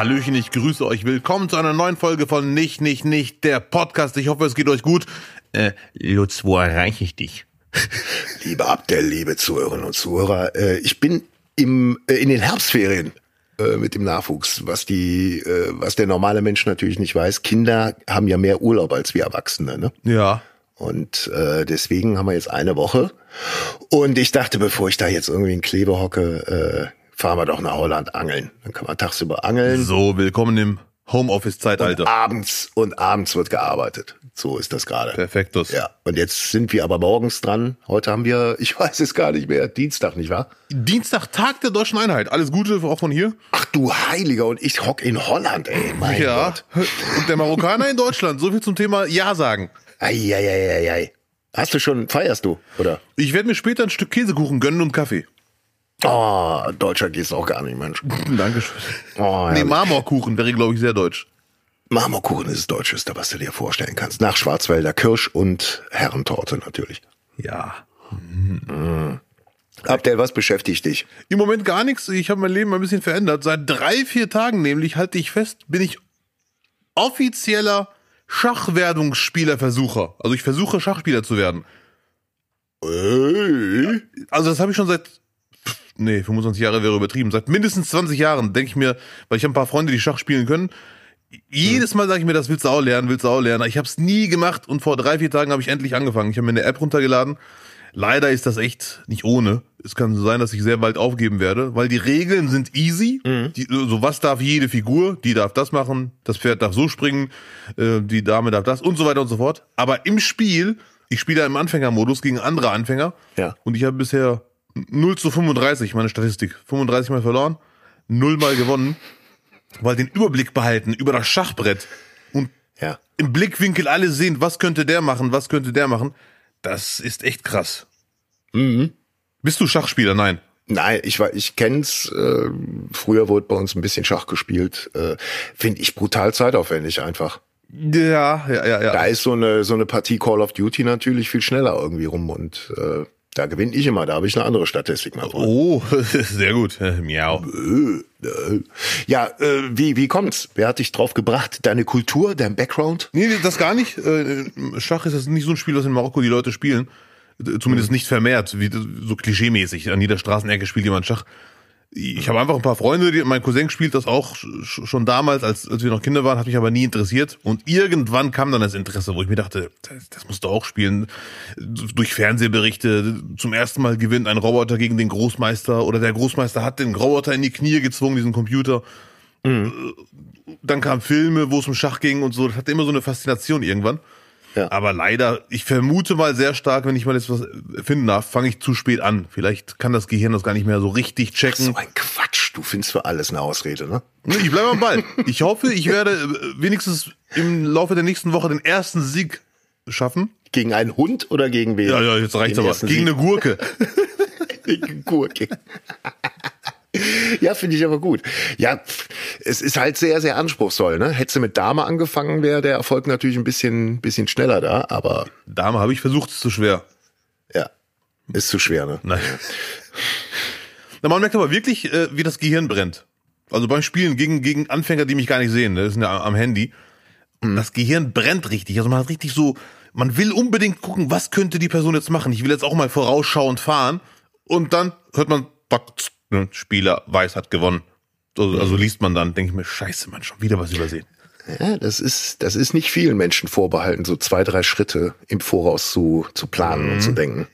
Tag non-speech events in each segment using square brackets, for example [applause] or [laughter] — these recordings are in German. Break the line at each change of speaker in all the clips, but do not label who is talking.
Hallöchen, ich grüße euch. Willkommen zu einer neuen Folge von Nicht, Nicht, Nicht, der Podcast. Ich hoffe, es geht euch gut. Äh, Lutz, wo erreiche ich dich? [laughs]
Liebe Abdel, liebe Zuhörerinnen und Zuhörer, äh, ich bin im, äh, in den Herbstferien äh, mit dem Nachwuchs, was die, äh, was der normale Mensch natürlich nicht weiß. Kinder haben ja mehr Urlaub als wir Erwachsene, ne?
Ja.
Und äh, deswegen haben wir jetzt eine Woche. Und ich dachte, bevor ich da jetzt irgendwie in Klebe hocke, äh, fahren wir doch nach Holland angeln. Dann kann man tagsüber angeln.
So, willkommen im Homeoffice-Zeitalter.
Abends und abends wird gearbeitet. So ist das gerade.
Perfektus.
Ja, und jetzt sind wir aber morgens dran. Heute haben wir, [laughs] ich weiß es gar nicht mehr, Dienstag, nicht wahr?
Dienstag, Tag der Deutschen Einheit. Alles Gute auch von hier.
Ach du Heiliger, und ich hock in Holland, ey, mein
ja.
Gott.
Und der Marokkaner in Deutschland. So viel zum Thema Ja sagen.
Eieieiei. Hast du schon, feierst du, oder?
Ich werde mir später ein Stück Käsekuchen gönnen und Kaffee.
Oh, Deutscher geht's auch gar nicht, Mensch. [laughs]
Dankeschön.
Oh,
Nee. Marmorkuchen wäre, glaube ich, sehr deutsch.
Marmorkuchen ist das Deutscheste, was du dir vorstellen kannst. Nach Schwarzwälder Kirsch und Herrentorte natürlich.
Ja.
Abdel, was beschäftigt dich?
Im Moment gar nichts. Ich habe mein Leben ein bisschen verändert. Seit drei, vier Tagen nämlich, halte ich fest, bin ich offizieller Schachwerdungsspielerversucher. Also ich versuche Schachspieler zu werden.
Ey.
Also das habe ich schon seit, nee, 25 Jahre wäre übertrieben. Seit mindestens 20 Jahren denke ich mir, weil ich habe ein paar Freunde, die Schach spielen können. Jedes Mal sage ich mir, das willst du auch lernen, willst du auch lernen. Ich habe es nie gemacht und vor drei, vier Tagen habe ich endlich angefangen. Ich habe mir eine App runtergeladen. Leider ist das echt nicht ohne. Es kann so sein, dass ich sehr bald aufgeben werde, weil die Regeln sind easy. Die, so was darf jede Figur, die darf das machen, das Pferd darf so springen, äh, die Dame darf das und so weiter und so fort. Aber im Spiel, ich spiele im Anfängermodus gegen andere Anfänger
Ja.
und ich habe bisher 0 zu 35, meine Statistik. 35 mal verloren, 0 mal gewonnen, weil den Überblick behalten über das Schachbrett und
Ja.
im Blickwinkel alle sehen, was könnte der machen, was könnte der machen. Das ist echt krass.
Mhm.
Bist du Schachspieler? Nein.
Nein, ich war, ich kenn's. Äh, früher wurde bei uns ein bisschen Schach gespielt. Äh, Finde ich brutal zeitaufwendig einfach.
Ja, ja, ja, ja.
Da ist so eine so eine Partie Call of Duty natürlich viel schneller irgendwie rum und äh, da gewinne ich immer. Da habe ich eine andere Statistik mal drin.
Oh, [laughs] sehr gut. Äh, Miau.
Ja, äh, wie wie kommt's? Wer hat dich drauf gebracht? Deine Kultur, dein Background?
Nee, das gar nicht. Äh, Schach ist das nicht so ein Spiel, was in Marokko die Leute spielen. Zumindest nicht vermehrt, wie so klischeemäßig. An jeder Straßenecke spielt jemand Schach. Ich habe einfach ein paar Freunde, die, mein Cousin spielt das auch sch- schon damals, als, als wir noch Kinder waren, hat mich aber nie interessiert. Und irgendwann kam dann das Interesse, wo ich mir dachte, das, das musst du auch spielen. Durch Fernsehberichte, zum ersten Mal gewinnt ein Roboter gegen den Großmeister oder der Großmeister hat den Roboter in die Knie gezwungen, diesen Computer. Dann kamen Filme, wo es um Schach ging und so. Das hatte immer so eine Faszination irgendwann.
Ja.
Aber leider, ich vermute mal sehr stark, wenn ich mal jetzt was finden darf, fange ich zu spät an. Vielleicht kann das Gehirn das gar nicht mehr so richtig checken.
So ein Quatsch. Du findest für alles eine Ausrede, ne?
Ich bleibe am Ball. Ich hoffe, ich werde äh, wenigstens im Laufe der nächsten Woche den ersten Sieg schaffen.
Gegen einen Hund oder gegen wen?
Ja, ja, jetzt reicht's aber. Gegen
Sieg.
eine Gurke. [laughs]
Gegen Gurke. [laughs] Ja, finde ich aber gut. Ja, es ist halt sehr, sehr anspruchsvoll. Ne? Hättest du mit Dame angefangen, wäre der Erfolg natürlich ein bisschen, bisschen schneller da, aber
Dame habe ich versucht, ist zu schwer.
ja, ist zu schwer. Ne?
Nein. Na, man merkt aber wirklich, äh, wie das Gehirn brennt. Also beim Spielen gegen, gegen Anfänger, die mich gar nicht sehen, ne, das sind ja am Handy. Das Gehirn brennt richtig. Also man hat richtig so, man will unbedingt gucken, was könnte die Person jetzt machen. Ich will jetzt auch mal vorausschauend fahren. Und dann hört man, ne, Spieler weiß, hat gewonnen. Also, also liest man dann, denke ich mir, scheiße, man, schon wieder was übersehen.
Ja, das ist, das ist nicht vielen Menschen vorbehalten, so zwei, drei Schritte im Voraus zu, zu planen und zu denken.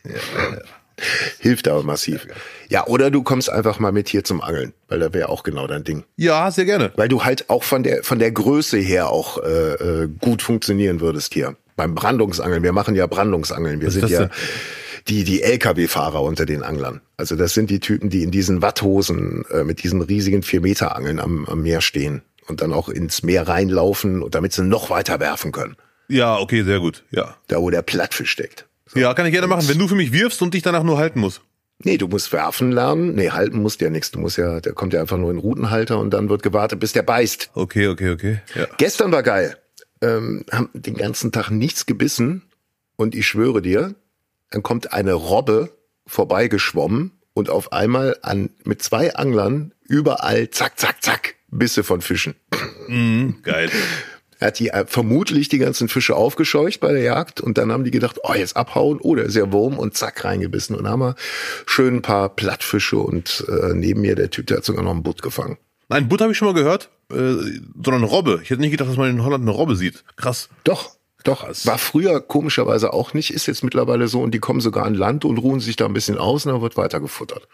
Hilft aber massiv. Ja, oder du kommst einfach mal mit hier zum Angeln, weil da wäre auch genau dein Ding.
Ja, sehr gerne.
Weil du halt auch von der von der Größe her auch äh, äh, gut funktionieren würdest hier. Beim Brandungsangeln, wir machen ja Brandungsangeln. Wir sind ja
denn?
Die die LKW-Fahrer unter den Anglern. Also das sind die Typen, die in diesen Watthosen äh, mit diesen riesigen vier Meter Angeln am, am Meer stehen und dann auch ins Meer reinlaufen, und damit sie noch weiter werfen können.
Ja, okay, sehr gut. Ja.
Da wo der Plattfisch steckt.
Ja, kann ich gerne machen, wenn du für mich wirfst und dich danach nur halten musst.
Nee, du musst werfen lernen. Nee, halten musst ja nichts. Du musst ja, der kommt ja einfach nur in den Routenhalter und dann wird gewartet, bis der beißt.
Okay, okay, okay. Ja.
Gestern war geil. Ähm, haben den ganzen Tag nichts gebissen und ich schwöre dir, dann kommt eine Robbe vorbeigeschwommen und auf einmal an mit zwei Anglern überall zack, zack, zack Bisse von Fischen.
Mhm, geil.
Er hat die äh, vermutlich die ganzen Fische aufgescheucht bei der Jagd und dann haben die gedacht, oh, jetzt abhauen, oh, da ist ja Wurm und zack, reingebissen. Und haben wir schön ein paar Plattfische und äh, neben mir der Typ, der hat sogar noch einen Butt gefangen.
Nein, Butt habe ich schon mal gehört, äh, sondern eine Robbe. Ich hätte nicht gedacht, dass man in Holland eine Robbe sieht. Krass.
Doch, doch.
Krass.
War früher komischerweise auch nicht, ist jetzt mittlerweile so und die kommen sogar an Land und ruhen sich da ein bisschen aus und dann wird weiter gefuttert.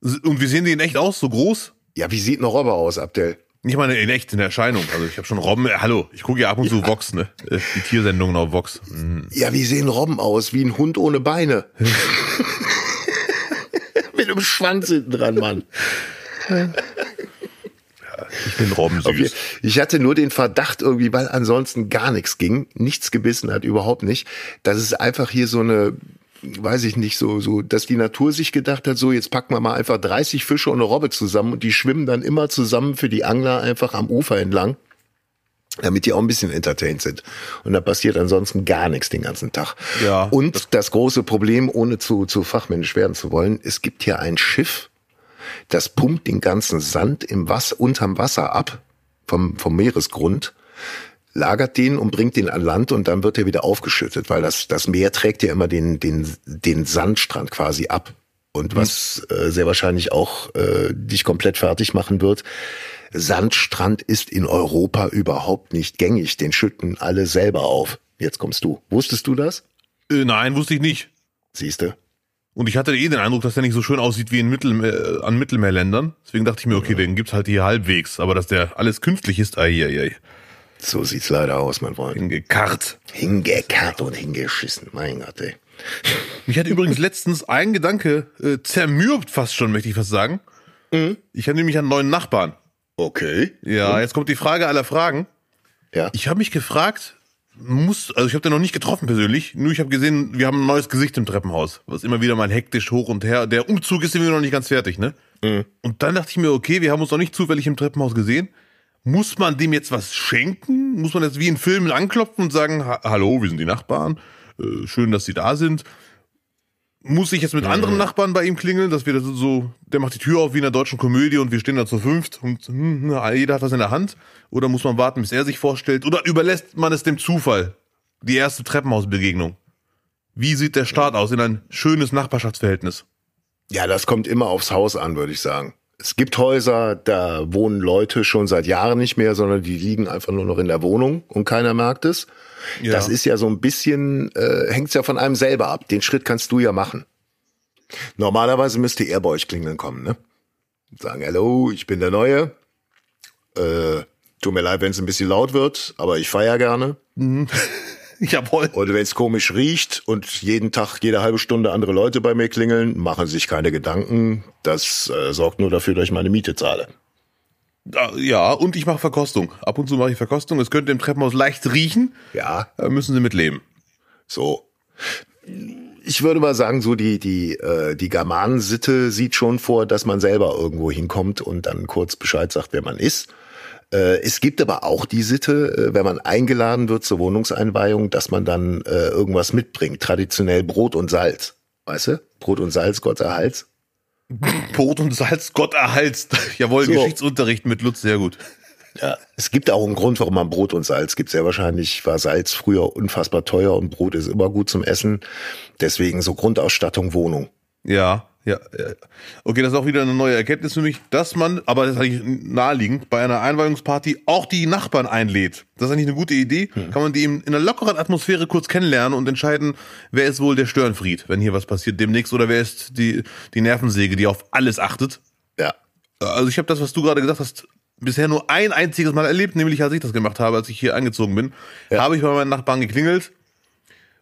Und wie sehen die in echt aus? So groß?
Ja, wie sieht eine Robbe aus, Abdel?
Ich meine in echt, in der Erscheinung. Also ich habe schon Robben. Äh, hallo, ich gucke ja ab und zu Vox, ne? Äh, Die Tiersendungen auf Vox. Mhm.
Ja, wie sehen Robben aus? Wie ein Hund ohne Beine. [laughs] Mit einem Schwanz hinten dran, Mann.
Ich bin Robben
Auf je-
süß.
Ich hatte nur den Verdacht irgendwie, weil ansonsten gar nichts ging, nichts gebissen hat, überhaupt nicht, dass es einfach hier so eine, weiß ich nicht, so, so, dass die Natur sich gedacht hat, so, jetzt packen wir mal einfach 30 Fische und eine Robbe zusammen und die schwimmen dann immer zusammen für die Angler einfach am Ufer entlang. Damit die auch ein bisschen entertained sind. Und da passiert ansonsten gar nichts den ganzen Tag.
Ja,
Und das, große Problem, ohne zu, zu fachmännisch werden zu wollen, es gibt hier ein Schiff, das pumpt den ganzen Sand im Wasser, unterm Wasser ab, vom, vom Meeresgrund, lagert den und bringt den an Land und dann wird er wieder aufgeschüttet, weil das, das Meer trägt ja immer den, den, den Sandstrand quasi ab. Und was äh, sehr wahrscheinlich auch äh, dich komplett fertig machen wird, Sandstrand ist in Europa überhaupt nicht gängig. Den schütten alle selber auf. Jetzt kommst du. Wusstest du das?
Äh, nein, wusste ich nicht.
Siehste.
Und ich hatte eh den Eindruck, dass der nicht so schön aussieht wie in Mittelmeer, an Mittelmeerländern. Deswegen dachte ich mir, okay, den gibt's halt hier halbwegs. Aber dass der alles künstlich ist, ai, ai, ai.
So sieht's leider aus, mein Freund.
Hingekarrt.
Hingekarrt und hingeschissen. Mein Gott, ey. [laughs]
Mich hat übrigens letztens ein Gedanke äh, zermürbt fast schon, möchte ich fast sagen. Ich habe nämlich einen neuen Nachbarn.
Okay.
Ja, jetzt kommt die Frage aller Fragen.
Ja.
Ich habe mich gefragt, muss, also ich habe den noch nicht getroffen persönlich, nur ich habe gesehen, wir haben ein neues Gesicht im Treppenhaus, was immer wieder mal hektisch hoch und her. Der Umzug ist irgendwie noch nicht ganz fertig, ne? Und dann dachte ich mir, okay, wir haben uns noch nicht zufällig im Treppenhaus gesehen. Muss man dem jetzt was schenken? Muss man jetzt wie in Filmen anklopfen und sagen, "Ha- hallo, wir sind die Nachbarn, äh, schön, dass Sie da sind? Muss ich jetzt mit anderen Nachbarn bei ihm klingeln, dass wir das so, der macht die Tür auf wie in der deutschen Komödie und wir stehen da zu fünft und hm, na, jeder hat was in der Hand? Oder muss man warten, bis er sich vorstellt? Oder überlässt man es dem Zufall? Die erste Treppenhausbegegnung. Wie sieht der Start aus in ein schönes Nachbarschaftsverhältnis?
Ja, das kommt immer aufs Haus an, würde ich sagen. Es gibt Häuser, da wohnen Leute schon seit Jahren nicht mehr, sondern die liegen einfach nur noch in der Wohnung und keiner merkt es.
Ja.
Das ist ja so ein bisschen, äh, hängt's ja von einem selber ab. Den Schritt kannst du ja machen. Normalerweise müsste er bei euch klingeln kommen, ne? Sagen, hallo, ich bin der Neue. Äh, tut mir leid, wenn es ein bisschen laut wird, aber ich feier gerne. [laughs]
Jawohl.
Oder wenn es komisch riecht und jeden Tag, jede halbe Stunde andere Leute bei mir klingeln, machen sich keine Gedanken. Das äh, sorgt nur dafür, dass ich meine Miete zahle.
Ja, und ich mache Verkostung. Ab und zu mache ich Verkostung. Es könnte im Treppenhaus leicht riechen.
Ja,
Da müssen Sie mitleben.
so. Ich würde mal sagen, so die, die, äh, die Germanensitte sieht schon vor, dass man selber irgendwo hinkommt und dann kurz Bescheid sagt, wer man ist. Äh, es gibt aber auch die Sitte, äh, wenn man eingeladen wird zur Wohnungseinweihung, dass man dann äh, irgendwas mitbringt. Traditionell Brot und Salz. Weißt du? Brot und Salz, Gott erhalts.
Brot und Salz, Gott erhaltst. [laughs] Jawohl,
So.
Geschichtsunterricht mit Lutz, sehr gut.
Ja. Es gibt auch einen Grund, warum man Brot und Salz gibt. Sehr wahrscheinlich war Salz früher unfassbar teuer und Brot ist immer gut zum Essen. Deswegen so Grundausstattung, Wohnung.
Ja, ja. ja. Okay, das ist auch wieder eine neue Erkenntnis für mich, dass man, aber das ist eigentlich naheliegend, bei einer Einweihungsparty auch die Nachbarn einlädt. Das ist eigentlich eine gute Idee. Kann man die in in einer lockeren Atmosphäre kurz kennenlernen und entscheiden, wer ist wohl der Störenfried, wenn hier was passiert demnächst, oder wer ist die, die Nervensäge, die auf alles achtet.
Ja.
Also ich habe das, was du gerade gesagt hast, bisher nur ein einziges Mal erlebt, nämlich als ich das gemacht habe, als ich hier eingezogen bin,
Ja.
habe ich bei meinen Nachbarn geklingelt,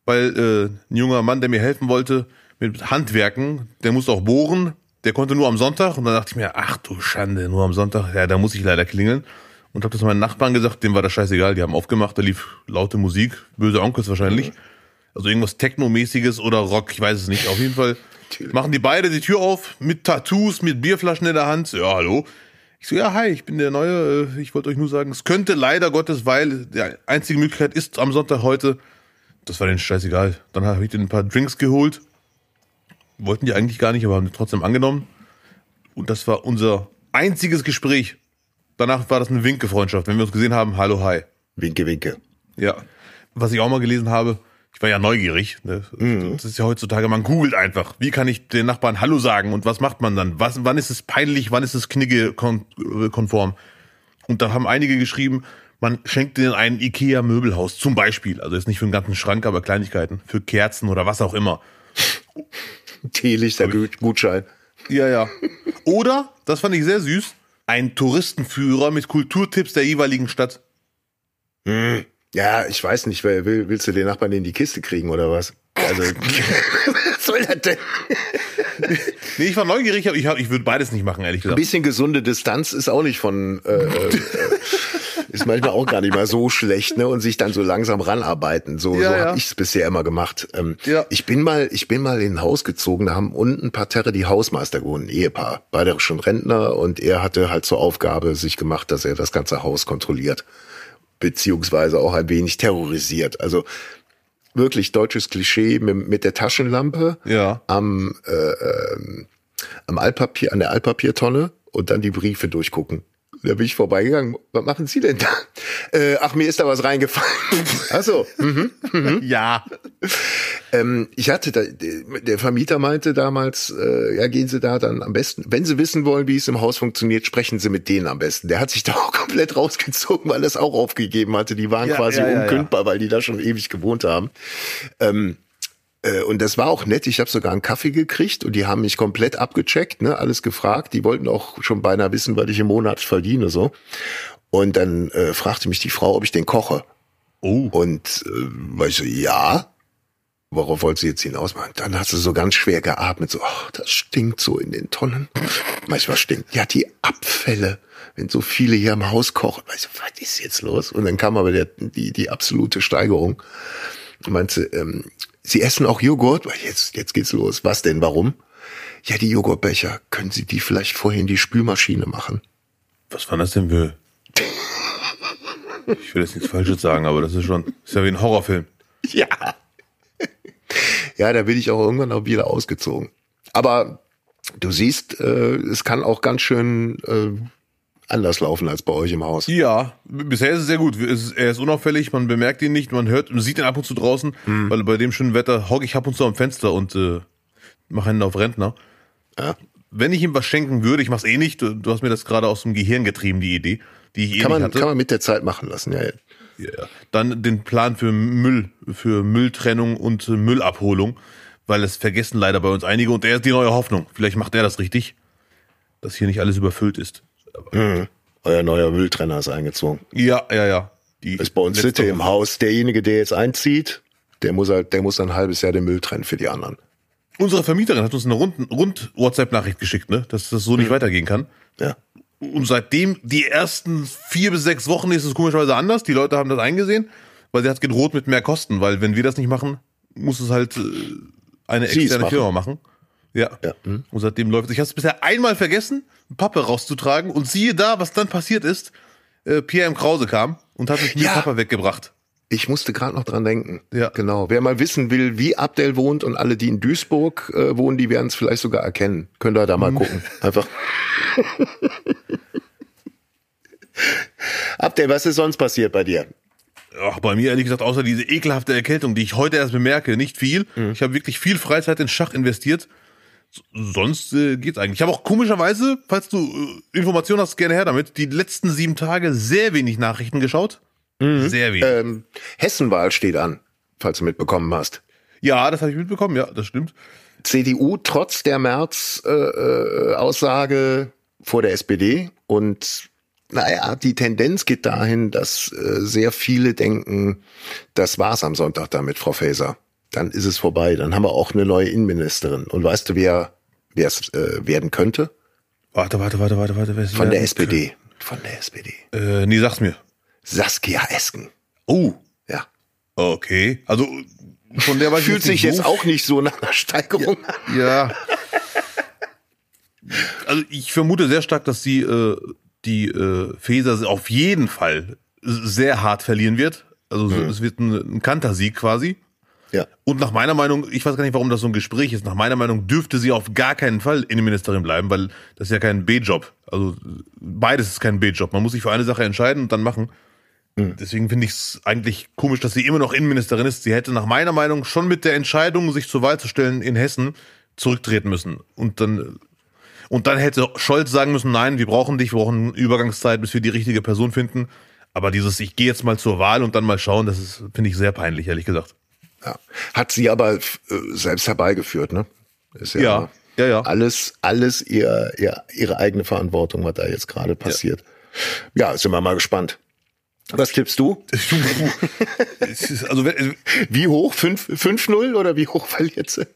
weil äh, ein junger Mann, der mir helfen wollte mit Handwerken, der musste auch bohren, der konnte nur am Sonntag. Und dann dachte ich mir, ach du Schande, nur am Sonntag, ja, da muss ich leider klingeln. Und habe das meinen Nachbarn gesagt, dem war das scheißegal, die haben aufgemacht, da lief laute Musik, böse Onkels wahrscheinlich, also irgendwas Techno-mäßiges oder Rock, ich weiß es nicht, auf jeden Fall [laughs] machen die beide die Tür auf mit Tattoos, mit Bierflaschen in der Hand, ja, hallo, ich so, ja, hi, ich bin der Neue. äh, Ich wollte euch nur sagen, es könnte leider Gottes, weil die einzige Möglichkeit ist am Sonntag heute. Das war denen scheißegal. Dann habe ich denen ein paar Drinks geholt. Wollten die eigentlich gar nicht, aber haben die trotzdem angenommen. Und das war unser einziges Gespräch. danach war das eine Winke-Freundschaft. Wenn wir uns gesehen haben, hallo, hi.
Winke, winke.
Ja. Was ich auch mal gelesen habe, ich war ja neugierig. Ne? Das ist ja heutzutage, man googelt einfach. Wie kann ich den Nachbarn Hallo sagen und was macht man dann? Was, wann ist es peinlich, wann ist es knigge-konform? Und da haben einige geschrieben, man schenkt denen ein Ikea-Möbelhaus zum Beispiel. Also jetzt nicht für einen ganzen Schrank, aber Kleinigkeiten. Für Kerzen oder was auch immer.
Teelichter Gutschein.
Ja, ja. Oder, das fand ich sehr süß, ein Touristenführer mit Kulturtipps der jeweiligen Stadt.
Ja, ich weiß nicht, wer will, willst du den Nachbarn in die Kiste kriegen oder was? Also, [laughs] was soll das denn?
Nee, ich war neugierig, aber ich, hab- ich würde beides nicht machen, ehrlich
Ein
gesagt.
bisschen gesunde Distanz ist auch nicht von, äh, äh, [laughs] ist manchmal auch gar nicht mal so schlecht, ne? Und sich dann so langsam ranarbeiten. So,
Ja,
so
ja.
habe ich es bisher immer gemacht. Ähm,
Ja.
Ich bin mal, ich bin mal in ein Haus gezogen, da haben unten Parterre die Hausmeister gewohnt, ein Ehepaar, beide schon Rentner und er hatte halt zur Aufgabe sich gemacht, dass er das ganze Haus kontrolliert, beziehungsweise auch ein wenig terrorisiert. Also wirklich deutsches Klischee mit, mit der Taschenlampe
Ja.
am, äh, ähm, am Altpapier, an der Altpapiertonne und dann die Briefe durchgucken. Da bin ich vorbeigegangen. Was machen Sie denn da? Äh, ach, mir ist da was reingefallen. Ach so. Mhm. [laughs]
Ja.
Ähm, ich hatte da, der Vermieter meinte damals, äh, ja, gehen Sie da dann am besten, wenn Sie wissen wollen, wie es im Haus funktioniert, sprechen Sie mit denen am besten. Der hat sich da auch komplett rausgezogen, weil er es auch aufgegeben hatte. Die waren
Ja,
quasi
ja, ja,
unkündbar, weil die da schon ewig gewohnt haben. Ähm, äh, und das war auch nett. Ich habe sogar einen Kaffee gekriegt und die haben mich komplett abgecheckt, ne, alles gefragt. Die wollten auch schon beinahe wissen, was ich im Monat verdiene so. Und dann äh, fragte mich die Frau, ob ich den koche.
Oh.
Und äh, war ich so, ja. Worauf wollte sie jetzt hinaus? machen? Dann hat sie so ganz schwer geatmet, so, ach, das stinkt so in den Tonnen. Manchmal stinkt, ja, die Abfälle, wenn so viele hier im Haus kochen. Weißt du, was ist jetzt los? Und dann kam aber der, die, die absolute Steigerung. Und meinte, ähm, Sie essen auch Joghurt? Jetzt, jetzt geht's los. Was denn? Warum? Ja, die Joghurtbecher. Können Sie die vielleicht vorher in die Spülmaschine machen?
Was war das denn für? Ich will jetzt nichts Falsches sagen, aber das ist schon, ist ja wie ein Horrorfilm.
Ja. Ja, da bin ich auch irgendwann auch wieder ausgezogen. Aber du siehst, äh, es kann auch ganz schön äh, anders laufen als bei euch im Haus.
Ja, bisher ist es sehr gut. Es ist, er ist unauffällig, man bemerkt ihn nicht, man hört, man sieht ihn ab und zu draußen, weil bei dem schönen Wetter hocke ich ab und zu am Fenster und äh, mache einen auf Rentner.
Ja.
Wenn ich ihm was schenken würde, ich mach's eh nicht, du, du hast mir das gerade aus dem Gehirn getrieben, die Idee, die ich eh
Kann man,
hatte.
kann man mit der Zeit machen lassen, ja. ja.
Ja. Dann den Plan für Müll, für Mülltrennung und Müllabholung, weil es vergessen leider bei uns einige und er ist die neue Hoffnung. Vielleicht macht er das richtig, dass hier nicht alles überfüllt ist.
Euer neuer Mülltrenner ist eingezogen.
Ja, ja, ja. Die
Ist bei uns Sitte im. Haus. Derjenige, der jetzt einzieht, der muss halt, der muss ein halbes Jahr den Müll trennen für die anderen.
Unsere Vermieterin hat uns eine rund, rund WhatsApp-Nachricht geschickt, ne, dass das so nicht weitergehen kann.
Ja.
Und seitdem die ersten vier bis sechs Wochen ist es komischerweise anders. Die Leute haben das eingesehen, weil sie hat gedroht mit mehr Kosten, weil wenn wir das nicht machen, muss es halt äh, eine externe
machen.
Firma machen. Ja.
Ja. Hm.
Und seitdem läuft es. Ich habe es bisher einmal vergessen, Pappe rauszutragen und siehe da, was dann passiert ist. Äh, Pierre M. Krause kam und hat mich mit
Ja.
Pappe weggebracht.
Ich musste gerade noch dran denken.
Ja.
Genau. Wer mal wissen will, wie Abdel wohnt und alle, die in Duisburg äh, wohnen, die werden es vielleicht sogar erkennen. Könnt ihr da mal gucken. Einfach. [laughs] Abdel, was ist sonst passiert bei dir?
Ach, bei mir ehrlich gesagt, außer diese ekelhafte Erkältung, die ich heute erst bemerke, nicht viel. Ich habe wirklich viel Freizeit in Schach investiert. Sonst äh, geht's eigentlich. Ich habe auch komischerweise, falls du äh, Informationen hast, gerne her damit, die letzten sieben Tage sehr wenig Nachrichten geschaut. Sehr wenig.
Ähm, Hessenwahl steht an, falls du mitbekommen hast.
ja, das habe ich mitbekommen, ja, das stimmt.
CDU trotz der März-Aussage äh, Aussage vor der SPD und naja, die Tendenz geht dahin, dass äh, sehr viele denken, das war's am Sonntag damit, Frau Faeser. Dann ist es vorbei. Dann haben wir auch eine neue Innenministerin. Und weißt du, wer wer es äh, werden könnte?
Warte, warte, warte, warte, warte.
Von der SPD. Von der SPD.
Äh, nee, sag's mir.
Saskia Esken.
Oh,
Ja.
okay. Also, von der weiß ich
Fühlt sich jetzt auch nicht so nach einer Steigerung an.
Ja. Also ich vermute sehr stark, dass sie äh, die äh, Feser auf jeden Fall sehr hart verlieren wird. Also
Mhm.
es wird ein, ein Kantersieg quasi.
Ja.
Und nach meiner Meinung, ich weiß gar nicht, warum das so ein Gespräch ist, nach meiner Meinung dürfte sie auf gar keinen Fall Innenministerin bleiben, weil das ist ja kein B-Job. Also beides ist kein B-Job. Man muss sich für eine Sache entscheiden und dann machen. Deswegen finde ich es eigentlich komisch, dass sie immer noch Innenministerin ist. Sie hätte nach meiner Meinung schon mit der Entscheidung, sich zur Wahl zu stellen in Hessen, zurücktreten müssen. Und dann, und dann hätte Scholz sagen müssen, nein, wir brauchen dich, wir brauchen Übergangszeit, bis wir die richtige Person finden. Aber dieses, ich gehe jetzt mal zur Wahl und dann mal schauen, das ist, finde ich, sehr peinlich, ehrlich gesagt.
Ja. Hat sie aber äh, selbst herbeigeführt, ne? Ist
Ja, ja, ja.
Alles, alles ihr, ihr, ihre eigene Verantwortung, was da jetzt gerade passiert. Ja. sind wir mal gespannt. Was tippst du? [laughs]
Also, wenn-
Wie hoch? 5 5-0 oder wie hoch verliert sie?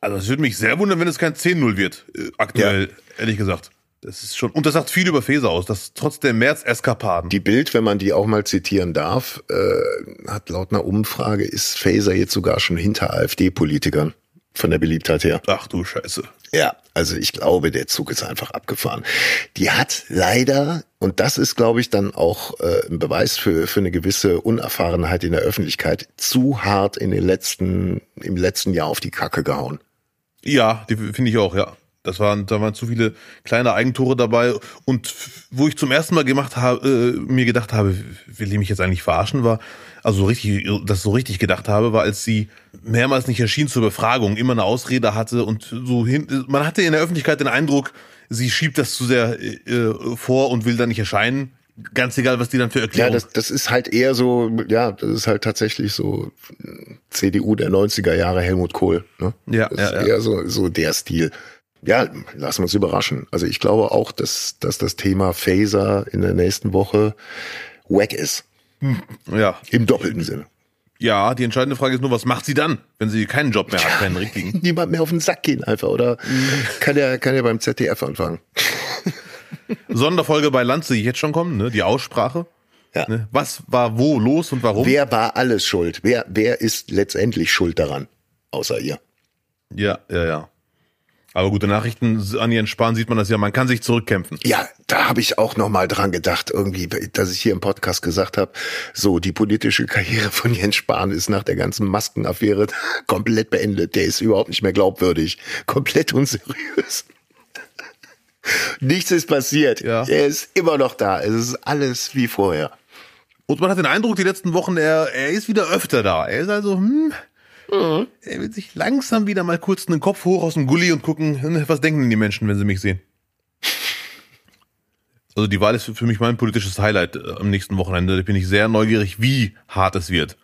also es würde mich sehr wundern, wenn es kein 10-0 wird, äh, aktuell, ehrlich gesagt. Das ist schon, und das sagt viel über Feser aus, dass trotz der März-Eskapaden.
Die Bild, wenn man die auch mal zitieren darf, äh, hat laut einer Umfrage ist Faeser jetzt sogar schon hinter AfD-Politikern von der Beliebtheit her.
Ach du Scheiße.
Ja, also ich glaube, der Zug ist einfach abgefahren. Die hat leider, und das ist, glaube ich, dann auch äh, ein Beweis für, für eine gewisse Unerfahrenheit in der Öffentlichkeit, zu hart in den letzten, im letzten Jahr auf die Kacke gehauen.
Ja, die finde ich auch, ja. Das waren, da waren zu viele kleine Eigentore dabei. Und wo ich zum ersten Mal gemacht habe, äh, mir gedacht habe, will die mich jetzt eigentlich verarschen, war, also so richtig, das so richtig gedacht habe, war, als sie mehrmals nicht erschien zur Befragung, immer eine Ausrede hatte und so hin, man hatte in der Öffentlichkeit den Eindruck, sie schiebt das zu sehr äh, vor und will da nicht erscheinen. Ganz egal, was die dann für
Ja,
Erklärungen.
das, das ist halt eher so, ja, das ist halt tatsächlich so äh, CDU der 90er Jahre Helmut Kohl. Ne?
Ja,
das
ja,
ist
ja.
eher so, so der Stil. Ja, lassen wir uns überraschen. Also ich glaube auch, dass, dass das Thema Phaser in der nächsten Woche wack ist.
ja.
Im doppelten Sinne.
ja, die entscheidende Frage ist nur, was macht sie dann, wenn sie keinen Job mehr hat, keinen richtigen? [laughs]
Niemand mehr auf den Sack gehen einfach, oder? [laughs] Kann ja, kann beim ZDF anfangen. [laughs]
Sonderfolge bei Lanze, die jetzt schon kommen, ne? Die Aussprache.
Ja.
Ne? Was war wo los und warum?
Wer war alles schuld? Wer, wer ist letztendlich schuld daran? Außer ihr.
Ja, ja, ja. Aber gute Nachrichten an Jens Spahn sieht man das ja, man kann sich zurückkämpfen.
Ja, da habe ich auch noch mal dran gedacht, irgendwie, dass ich hier im Podcast gesagt habe, so die politische Karriere von Jens Spahn ist nach der ganzen Maskenaffäre [laughs] komplett beendet. Der ist überhaupt nicht mehr glaubwürdig, komplett unseriös. [laughs] Nichts ist passiert.
Ja.
Er ist immer noch da. Es ist alles wie vorher.
Und man hat den Eindruck, die letzten Wochen, er, er ist wieder öfter da. Er ist also, hm, er will sich langsam wieder mal kurz den Kopf hoch aus dem Gully und gucken, was denken denn die Menschen, wenn sie mich sehen. Also die Wahl ist für mich mein politisches Highlight äh, am nächsten Wochenende. Da bin ich sehr neugierig, wie hart es wird.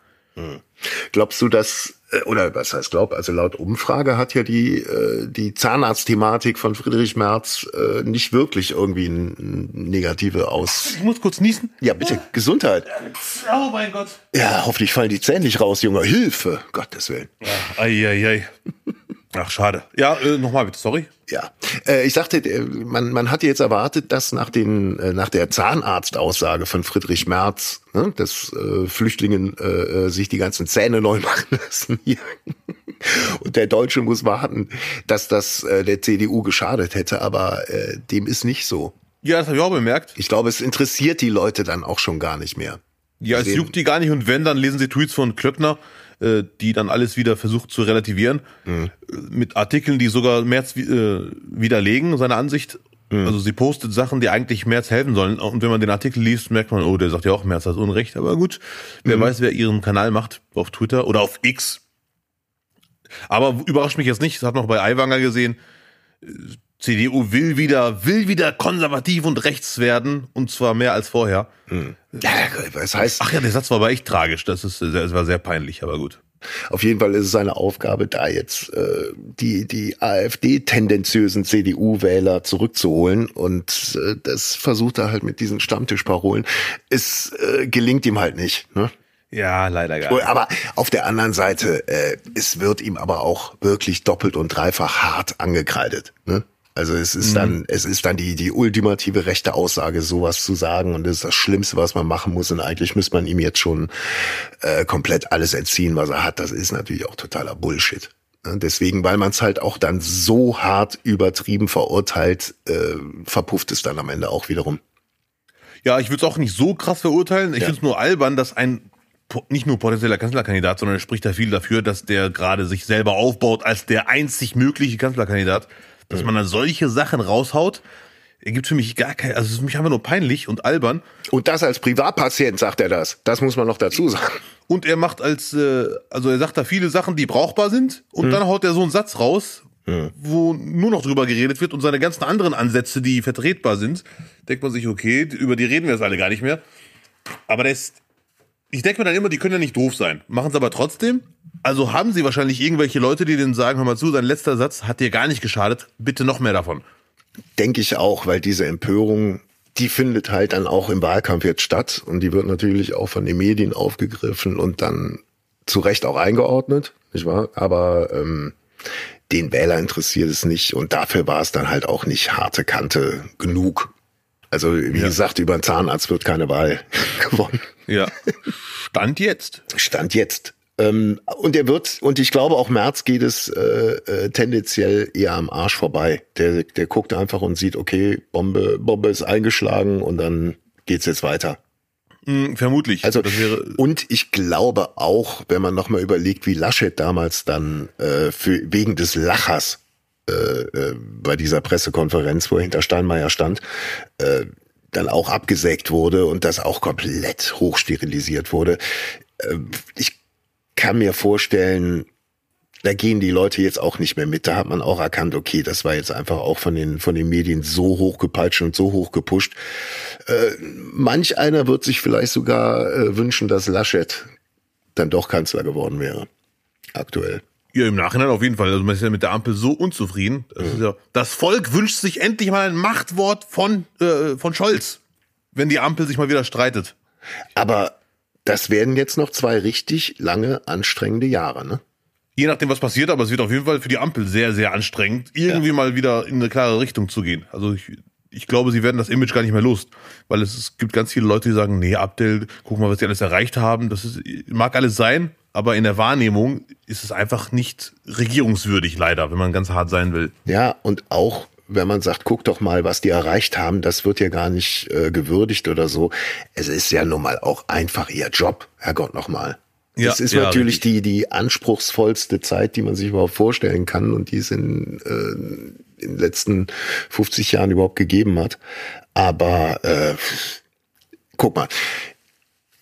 Glaubst du, dass, oder was heißt glaub, also laut Umfrage hat ja die, äh, die Zahnarztthematik von Friedrich Merz äh, nicht wirklich irgendwie eine negative Aus...
Ich muss kurz niesen.
Ja, bitte, Gesundheit.
Oh mein Gott.
Ja, hoffentlich fallen die Zähne nicht raus, Junge. Hilfe, Gottes Willen.
Eieiei. Ach, schade. Ja, äh, nochmal bitte, sorry.
Ja, äh, ich sagte, äh, man, man hatte jetzt erwartet, dass nach den nach der Zahnarztaussage von Friedrich Merz, ne, dass äh, Flüchtlingen äh, sich die ganzen Zähne neu [laughs] machen lassen hier. Und der Deutsche muss warten, dass das äh, der CDU geschadet hätte, aber äh, dem ist nicht so.
Ja, das habe ich auch bemerkt.
Ich glaube, es interessiert die Leute dann auch schon gar nicht mehr.
Ja, es juckt die gar nicht und wenn, dann lesen sie Tweets von Klöckner, äh, die dann alles wieder versucht zu relativieren, äh, mit Artikeln, die sogar Merz äh, widerlegen, seine Ansicht. Also sie postet Sachen, die eigentlich Merz helfen sollen. Und wenn man den Artikel liest, merkt man, oh, der sagt ja auch, Merz hat Unrecht. Aber gut, wer weiß, wer ihren Kanal macht auf Twitter oder auf X. Aber überrascht mich jetzt nicht, das hat noch bei Aiwanger gesehen, CDU will wieder, will wieder konservativ und rechts werden, und zwar mehr als vorher.
Ja, was heißt,
Ach ja, der Satz war aber echt tragisch. Das ist, das war sehr peinlich, aber gut.
Auf jeden Fall ist es seine Aufgabe, da jetzt äh, die, die AfD-tendenziösen CDU-Wähler zurückzuholen. Und äh, das versucht er halt mit diesen Stammtischparolen. Es äh, gelingt ihm halt nicht. Ne?
Ja, leider gar nicht.
Aber auf der anderen Seite, äh, es wird ihm aber auch wirklich doppelt und dreifach hart angekreidet. Ne? Also es ist dann, es ist dann die, die ultimative rechte Aussage, sowas zu sagen und das ist das Schlimmste, was man machen muss und eigentlich müsste man ihm jetzt schon äh, komplett alles entziehen, was er hat. Das ist natürlich auch totaler Bullshit. Ne? Deswegen, weil man es halt auch dann so hart übertrieben verurteilt, äh, verpufft es dann am Ende auch wiederum.
Ja, ich würde es auch nicht so krass verurteilen. Ich
Ja.
finde es nur albern, dass ein nicht nur potenzieller Kanzlerkandidat, sondern er spricht da viel dafür, dass der gerade sich selber aufbaut als der einzig mögliche Kanzlerkandidat, dass man da solche Sachen raushaut. Er gibt für mich gar kein, also es ist für mich einfach nur peinlich und albern.
Und das als Privatpatient sagt er das. Das muss man noch dazu sagen.
Und er macht als, äh, also er sagt da viele Sachen, die brauchbar sind, und mhm. dann haut er so einen Satz raus, mhm. wo nur noch drüber geredet wird und seine ganzen anderen Ansätze, die vertretbar sind, denkt man sich, okay, über die reden wir jetzt alle gar nicht mehr. Aber ist, ich denke mir dann immer, die können ja nicht doof sein. Machen es aber trotzdem. Also haben sie wahrscheinlich irgendwelche Leute, die denen sagen, hör mal zu, sein letzter Satz hat dir gar nicht geschadet, bitte noch mehr davon.
Denke ich auch, weil diese Empörung, die findet halt dann auch im Wahlkampf jetzt statt und die wird natürlich auch von den Medien aufgegriffen und dann zu Recht auch eingeordnet, nicht wahr? Aber ähm, den Wähler interessiert es nicht und dafür war es dann halt auch nicht harte Kante genug. Also wie ja. gesagt, über einen Zahnarzt wird keine Wahl [laughs] gewonnen.
Ja. Stand jetzt.
Stand jetzt. Ähm, und er wird, und ich glaube auch März geht es äh, äh, tendenziell eher am Arsch vorbei. Der, der guckt einfach und sieht, okay, Bombe, Bombe ist eingeschlagen und dann geht's jetzt weiter.
Mm, vermutlich.
Also und ich glaube auch, wenn man nochmal überlegt, wie Laschet damals dann äh, für wegen des Lachers äh, äh, bei dieser Pressekonferenz, wo er hinter Steinmeier stand, äh, dann auch abgesägt wurde und das auch komplett hochsterilisiert wurde. Äh, ich kann mir vorstellen, da gehen die Leute jetzt auch nicht mehr mit. Da hat man auch erkannt, okay, das war jetzt einfach auch von den, von den Medien so hochgepeitscht und so hoch gepusht. Äh, manch einer wird sich vielleicht sogar äh, wünschen, dass Laschet dann doch Kanzler geworden wäre. Aktuell.
Ja, im Nachhinein auf jeden Fall. Also man ist ja mit der Ampel so unzufrieden. Das, ja, das Volk wünscht sich endlich mal ein Machtwort von, äh, von Scholz, wenn die Ampel sich mal wieder streitet.
Aber das werden jetzt noch zwei richtig lange, anstrengende Jahre, ne?
Je nachdem, was passiert, aber es wird auf jeden Fall für die Ampel sehr, sehr anstrengend, irgendwie ja. mal wieder in eine klare Richtung zu gehen. Also ich, ich glaube, sie werden das Image gar nicht mehr los, weil es, es gibt ganz viele Leute, die sagen, nee, Abdel, guck mal, was sie alles erreicht haben. Das ist, mag alles sein, aber in der Wahrnehmung ist es einfach nicht regierungswürdig, leider, wenn man ganz hart sein will.
Ja, und auch wenn man sagt, guck doch mal, was die erreicht haben, das wird ja gar nicht äh, gewürdigt oder so. Es ist ja nun mal auch einfach ihr Job, Herrgott nochmal. Ja, das ist ja, natürlich die, die anspruchsvollste Zeit, die man sich überhaupt vorstellen kann und die es in, äh, in den letzten 50 Jahren überhaupt gegeben hat. Aber äh, guck mal,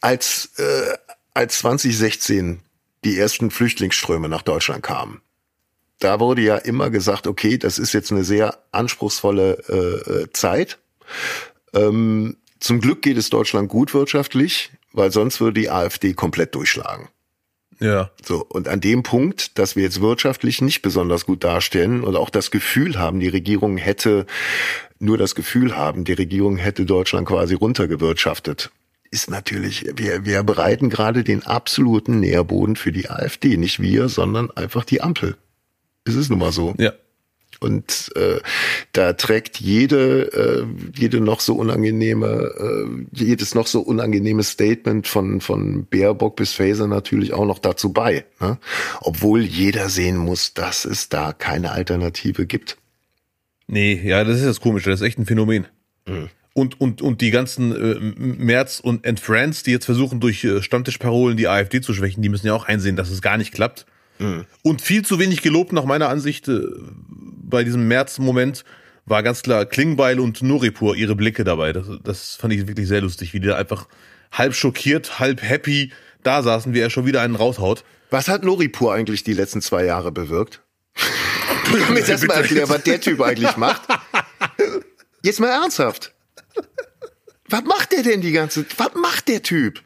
als, äh, als 2016 die ersten Flüchtlingsströme nach Deutschland kamen, da wurde ja immer gesagt, okay, das ist jetzt eine sehr anspruchsvolle äh, äh, Zeit. Ähm, zum Glück geht es Deutschland gut wirtschaftlich, weil sonst würde die AfD komplett durchschlagen.
Ja.
So, und an dem Punkt, dass wir jetzt wirtschaftlich nicht besonders gut darstellen und auch das Gefühl haben, die Regierung hätte, nur das Gefühl haben, die Regierung hätte Deutschland quasi runtergewirtschaftet, ist natürlich, wir, wir bereiten gerade den absoluten Nährboden für die AfD. Nicht wir, sondern einfach die Ampel. Es ist nun mal so.
Ja.
Und äh, da trägt jede, äh, jede noch so unangenehme, äh, jedes noch so unangenehme Statement von, von Baerbock bis Faser natürlich auch noch dazu bei. Ne? Obwohl jeder sehen muss, dass es da keine Alternative gibt.
Nee, ja, das ist das Komische, das ist echt ein Phänomen. Mhm. Und, und, und die ganzen äh, Merz und and Friends, die jetzt versuchen, durch äh, Stammtischparolen die AfD zu schwächen, die müssen ja auch einsehen, dass es gar nicht klappt. Mhm. Und viel zu wenig gelobt nach meiner Ansicht äh, bei diesem März-Moment war ganz klar Klingbeil und Noripur ihre Blicke dabei. Das, das fand ich wirklich sehr lustig, wie die da einfach halb schockiert, halb happy da saßen, wie er schon wieder einen raushaut.
Was hat Noripur eigentlich die letzten zwei Jahre bewirkt? [laughs] Kann mir das mal erklären, was der Typ eigentlich macht? Jetzt mal ernsthaft. Was macht der denn die ganze, was macht der Typ?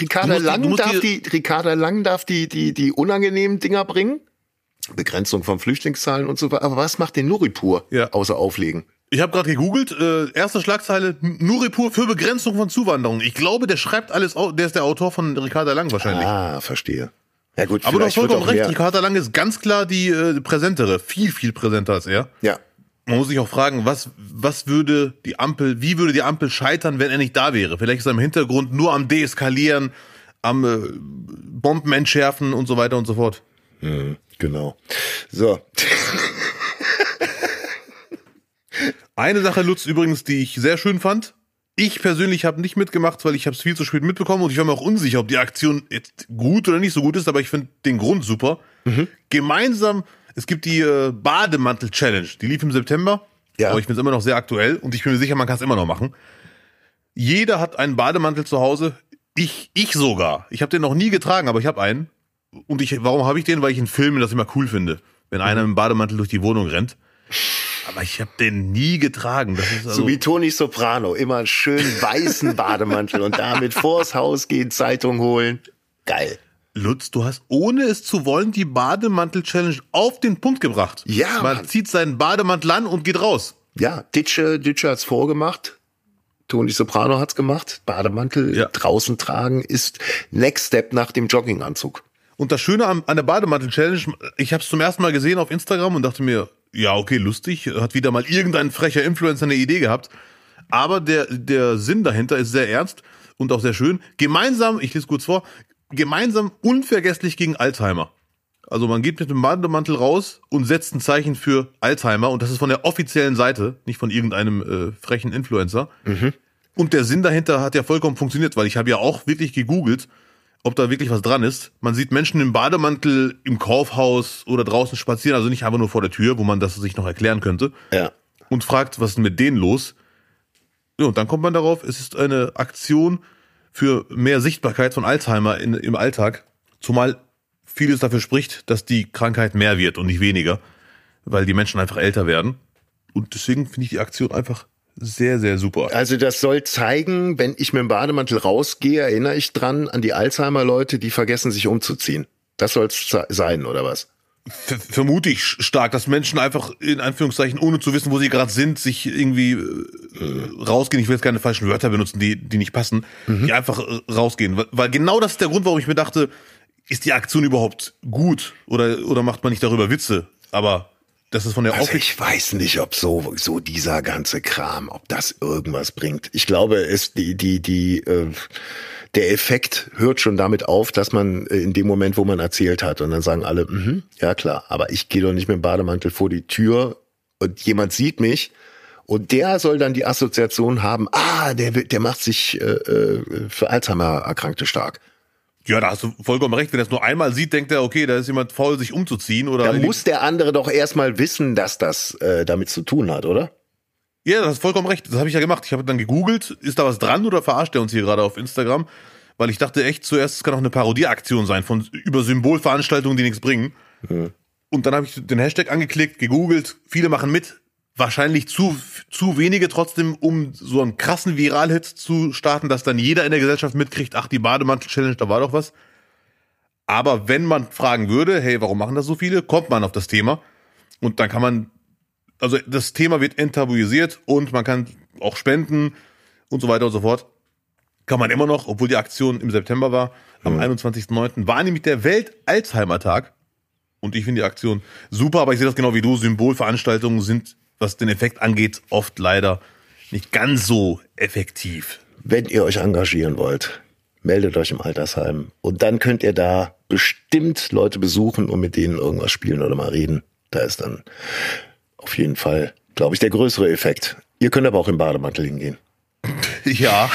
Ricarda Lang darf die, Ricarda Lang darf die, die, die unangenehmen Dinger bringen. Begrenzung von Flüchtlingszahlen und so weiter. Aber was macht den Nuripur ja. außer auflegen?
Ich habe gerade gegoogelt, äh, erste Schlagzeile, Nuripur für Begrenzung von Zuwanderung. Ich glaube, der schreibt alles, der ist der Autor von Ricarda Lang wahrscheinlich.
Ah, verstehe. Ja gut,
Aber du hast vollkommen recht, Ricarda Lang ist ganz klar die äh, präsentere, viel, viel präsenter als er.
Ja.
Man muss sich auch fragen, was, was würde die Ampel, wie würde die Ampel scheitern, wenn er nicht da wäre? Vielleicht ist er im Hintergrund nur am Deeskalieren, am äh, Bomben entschärfen und so weiter und so fort.
Mhm, genau. So.
Eine Sache, Lutz, übrigens, die ich sehr schön fand, Ich persönlich habe nicht mitgemacht, weil ich habe es viel zu spät mitbekommen und ich war mir auch unsicher, ob die Aktion jetzt gut oder nicht so gut ist, aber ich finde den Grund super. Mhm. Gemeinsam, es gibt die äh, Bademantel-Challenge, die lief im September, ja. aber ich es immer noch sehr aktuell und ich bin mir sicher, man kann es immer noch machen. Jeder hat einen Bademantel zu Hause, ich, ich sogar. Ich habe den noch nie getragen, aber ich habe einen. Und ich, warum habe ich den? Weil ich in Filmen das immer cool finde, wenn einer im Bademantel durch die Wohnung rennt. Aber ich habe den nie getragen. Das ist
also so wie Toni Soprano, immer einen schönen weißen Bademantel und damit vors Haus gehen, Zeitung holen. Geil.
Lutz, du hast ohne es zu wollen die Bademantel-Challenge auf den Punkt gebracht.
Ja.
Man Mann. zieht seinen Bademantel an und geht raus.
Ja, Ditsche, Ditsche hat's vorgemacht. Toni Soprano hat's gemacht. Bademantel ja. draußen tragen ist Next Step nach dem Jogginganzug.
Und das Schöne an, an der Bademantel-Challenge, ich habe es zum ersten Mal gesehen auf Instagram und dachte mir, ja, okay, lustig, hat wieder mal irgendein frecher Influencer eine Idee gehabt. Aber der, der Sinn dahinter ist sehr ernst und auch sehr schön. Gemeinsam, ich lese kurz vor, gemeinsam unvergesslich gegen Alzheimer. Also man geht mit dem Bademantel raus und setzt ein Zeichen für Alzheimer und das ist von der offiziellen Seite, nicht von irgendeinem äh, frechen Influencer. Mhm. Und der Sinn dahinter hat ja vollkommen funktioniert, weil ich habe ja auch wirklich gegoogelt ob da wirklich was dran ist. Man sieht Menschen im Bademantel im Kaufhaus oder draußen spazieren, also nicht einfach nur vor der Tür, wo man das sich noch erklären könnte.
Ja.
Und fragt, was ist denn mit denen los? Ja, und dann kommt man darauf, es ist eine Aktion für mehr Sichtbarkeit von Alzheimer in, im Alltag. Zumal vieles dafür spricht, dass die Krankheit mehr wird und nicht weniger, weil die Menschen einfach älter werden. Und deswegen finde ich die Aktion einfach sehr, sehr super.
Also das soll zeigen, wenn ich mit dem Bademantel rausgehe, erinnere ich dran an die Alzheimer-Leute, die vergessen, sich umzuziehen. Das soll es sein, oder was?
Ver vermute ich stark, dass Menschen einfach in Anführungszeichen, ohne zu wissen, wo sie gerade sind, sich irgendwie äh, rausgehen. Ich will jetzt keine falschen Wörter benutzen, die, die nicht passen, mhm. die einfach äh, rausgehen. Weil, weil genau das ist der Grund, warum ich mir dachte, ist die Aktion überhaupt gut oder, oder macht man nicht darüber Witze? Aber das ist von der
also ich weiß nicht, ob so so dieser ganze Kram, ob das irgendwas bringt. Ich glaube, es die die die äh, der Effekt hört schon damit auf, dass man äh, in dem Moment, wo man erzählt hat, und dann sagen alle, mm ja klar, aber ich gehe doch nicht mit dem Bademantel vor die Tür und jemand sieht mich und der soll dann die Assoziation haben, ah, der der macht sich äh, äh für Alzheimer Erkrankte stark.
Ja, da hast du vollkommen recht. Wenn er es nur einmal sieht, denkt er, okay, da ist jemand faul, sich umzuziehen oder.
Dann muss der andere doch erstmal wissen, dass das äh, damit zu tun hat, oder?
Ja, das ist vollkommen recht. Das habe ich ja gemacht. Ich habe dann gegoogelt, ist da was dran oder verarscht er uns hier gerade auf Instagram? Weil ich dachte echt zuerst, es kann auch eine Parodieaktion sein von über Symbolveranstaltungen, die nichts bringen. Mhm. Und dann habe ich den Hashtag angeklickt, gegoogelt, viele machen mit, wahrscheinlich zu, zu wenige trotzdem, um so einen krassen Viral-Hit zu starten, dass dann jeder in der Gesellschaft mitkriegt, ach, die Bademantel-Challenge, da war doch was. Aber wenn man fragen würde, hey, warum machen das so viele, kommt man auf das Thema. Und dann kann man, also das Thema wird enttabuisiert und man kann auch spenden und so weiter und so fort. Kann man immer noch, obwohl die Aktion im September war, am mhm. 21.09. war nämlich der Welt-Alzheimer-Tag. Und ich finde die Aktion super, aber ich sehe das genau wie du. Symbolveranstaltungen sind was den Effekt angeht, oft leider nicht ganz so effektiv.
Wenn ihr euch engagieren wollt, meldet euch im Altersheim und dann könnt ihr da bestimmt Leute besuchen und mit denen irgendwas spielen oder mal reden. Da ist dann auf jeden Fall, glaube ich, der größere Effekt. Ihr könnt aber auch im Bademantel hingehen. [laughs]
Ja.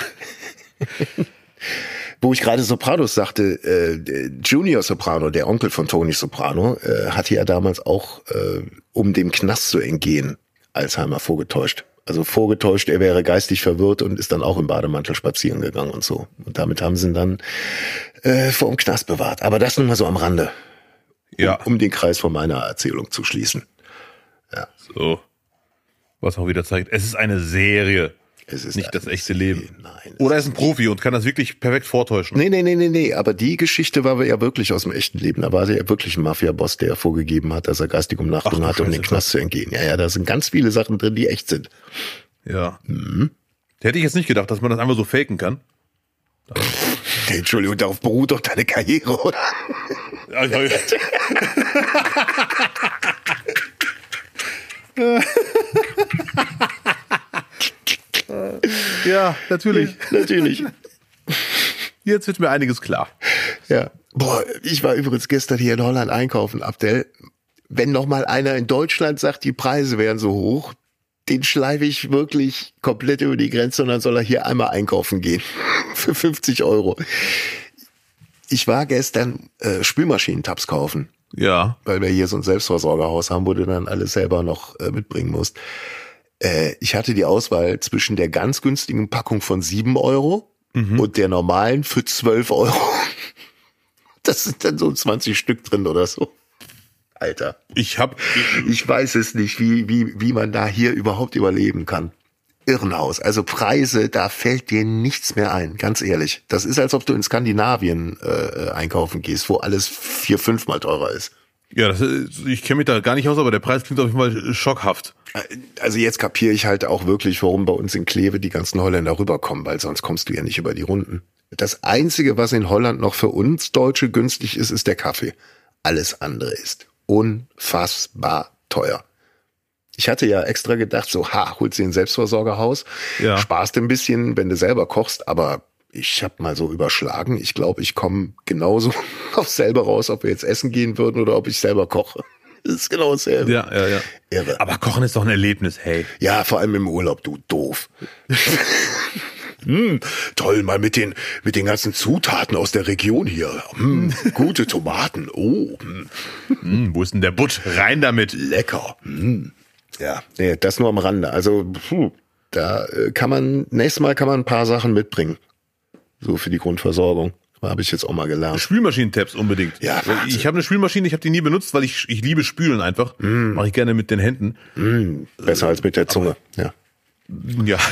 [laughs]
Wo ich gerade Sopranos sagte, äh, Junior Soprano, der Onkel von Tony Soprano, äh, hatte ja damals auch, äh, um dem Knast zu entgehen, Alzheimer vorgetäuscht. Also vorgetäuscht, er wäre geistig verwirrt und ist dann auch im Bademantel spazieren gegangen und so. Und damit haben sie ihn dann äh, vor dem Knast bewahrt. Aber das nun mal so am Rande. Um, ja. um den Kreis von meiner Erzählung zu schließen.
Ja. So. Was auch wieder zeigt, es ist eine Serie. Es ist nicht das echte Leben. Nein. Oder er ist ein Profi und kann das wirklich perfekt vortäuschen.
Nee, nee, nee, nee, nee. Aber die Geschichte war ja wirklich aus dem echten Leben. Da war ja wirklich ein Mafia-Boss, der vorgegeben hat, dass er geistige Umnachtung hatte, um den Knast zu entgehen. Ja, ja, da sind ganz viele Sachen drin, die echt sind.
Ja. Mhm. Hätte ich jetzt nicht gedacht, dass man das einfach so faken kann. [laughs]
Entschuldigung, darauf beruht doch deine Karriere, oder? Ja, ja. [laughs]
Ja, [laughs] natürlich.
natürlich.
Jetzt wird mir einiges klar.
Ja. Boah, ich war übrigens gestern hier in Holland einkaufen, Abdel. Wenn noch mal einer in Deutschland sagt, die Preise wären so hoch, den schleife ich wirklich komplett über die Grenze und dann soll er hier einmal einkaufen gehen. [laughs] Für 50 Euro. Ich war gestern äh, Spülmaschinentabs kaufen.
Ja.
Weil wir hier so ein Selbstversorgerhaus haben, wo du dann alles selber noch äh, mitbringen musst. Äh, ich hatte die Auswahl zwischen der ganz günstigen Packung von 7 Euro mhm. und der normalen für 12 Euro. Das sind dann so 20 Stück drin oder so. Alter.
Ich hab.
Ich weiß es nicht, wie, wie, wie man da hier überhaupt überleben kann. Irrenhaus. Also Preise, da fällt dir nichts mehr ein, ganz ehrlich. Das ist, als ob du in Skandinavien äh, einkaufen gehst, wo alles vier, fünfmal teurer ist.
Ja, das, ich kenne mich da gar nicht aus, aber der Preis klingt auf jeden Fall schockhaft.
Also jetzt kapiere ich halt auch wirklich, warum bei uns in Kleve die ganzen Holländer rüberkommen, weil sonst kommst du ja nicht über die Runden. Das Einzige, was in Holland noch für uns Deutsche günstig ist, ist der Kaffee. Alles andere ist unfassbar teuer. Ich hatte ja extra gedacht, so, ha, holst dir ein Selbstversorgerhaus, ja. sparst ein bisschen, wenn du selber kochst, aber ich habe mal so überschlagen. Ich glaube, ich komme genauso [laughs] auf selber raus, ob wir jetzt essen gehen würden oder ob ich selber koche. [laughs] Das ist genau dasselbe.
Ja, ja, ja.
Irre.
Aber Kochen ist doch ein Erlebnis, hey.
Ja, vor allem im Urlaub, du doof. [laughs] hm, toll, mal mit den, mit den ganzen Zutaten aus der Region hier. Hm, gute Tomaten. Oh. Hm.
Hm, wo ist denn der Butt? Rein damit.
Lecker. Hm. Ja, nee, das nur am Rande. Also, puh, da äh, kann man, nächstes Mal kann man ein paar Sachen mitbringen. So für die Grundversorgung. Habe ich jetzt auch mal gelernt.
Spülmaschinentabs unbedingt.
Ja,
Wahnsinn. ich habe eine Spülmaschine, ich habe die nie benutzt, weil ich ich liebe Spülen einfach. Mm. Mache ich gerne mit den Händen.
Mm. Besser als mit der Zunge. Aber,
ja. Ja. [laughs]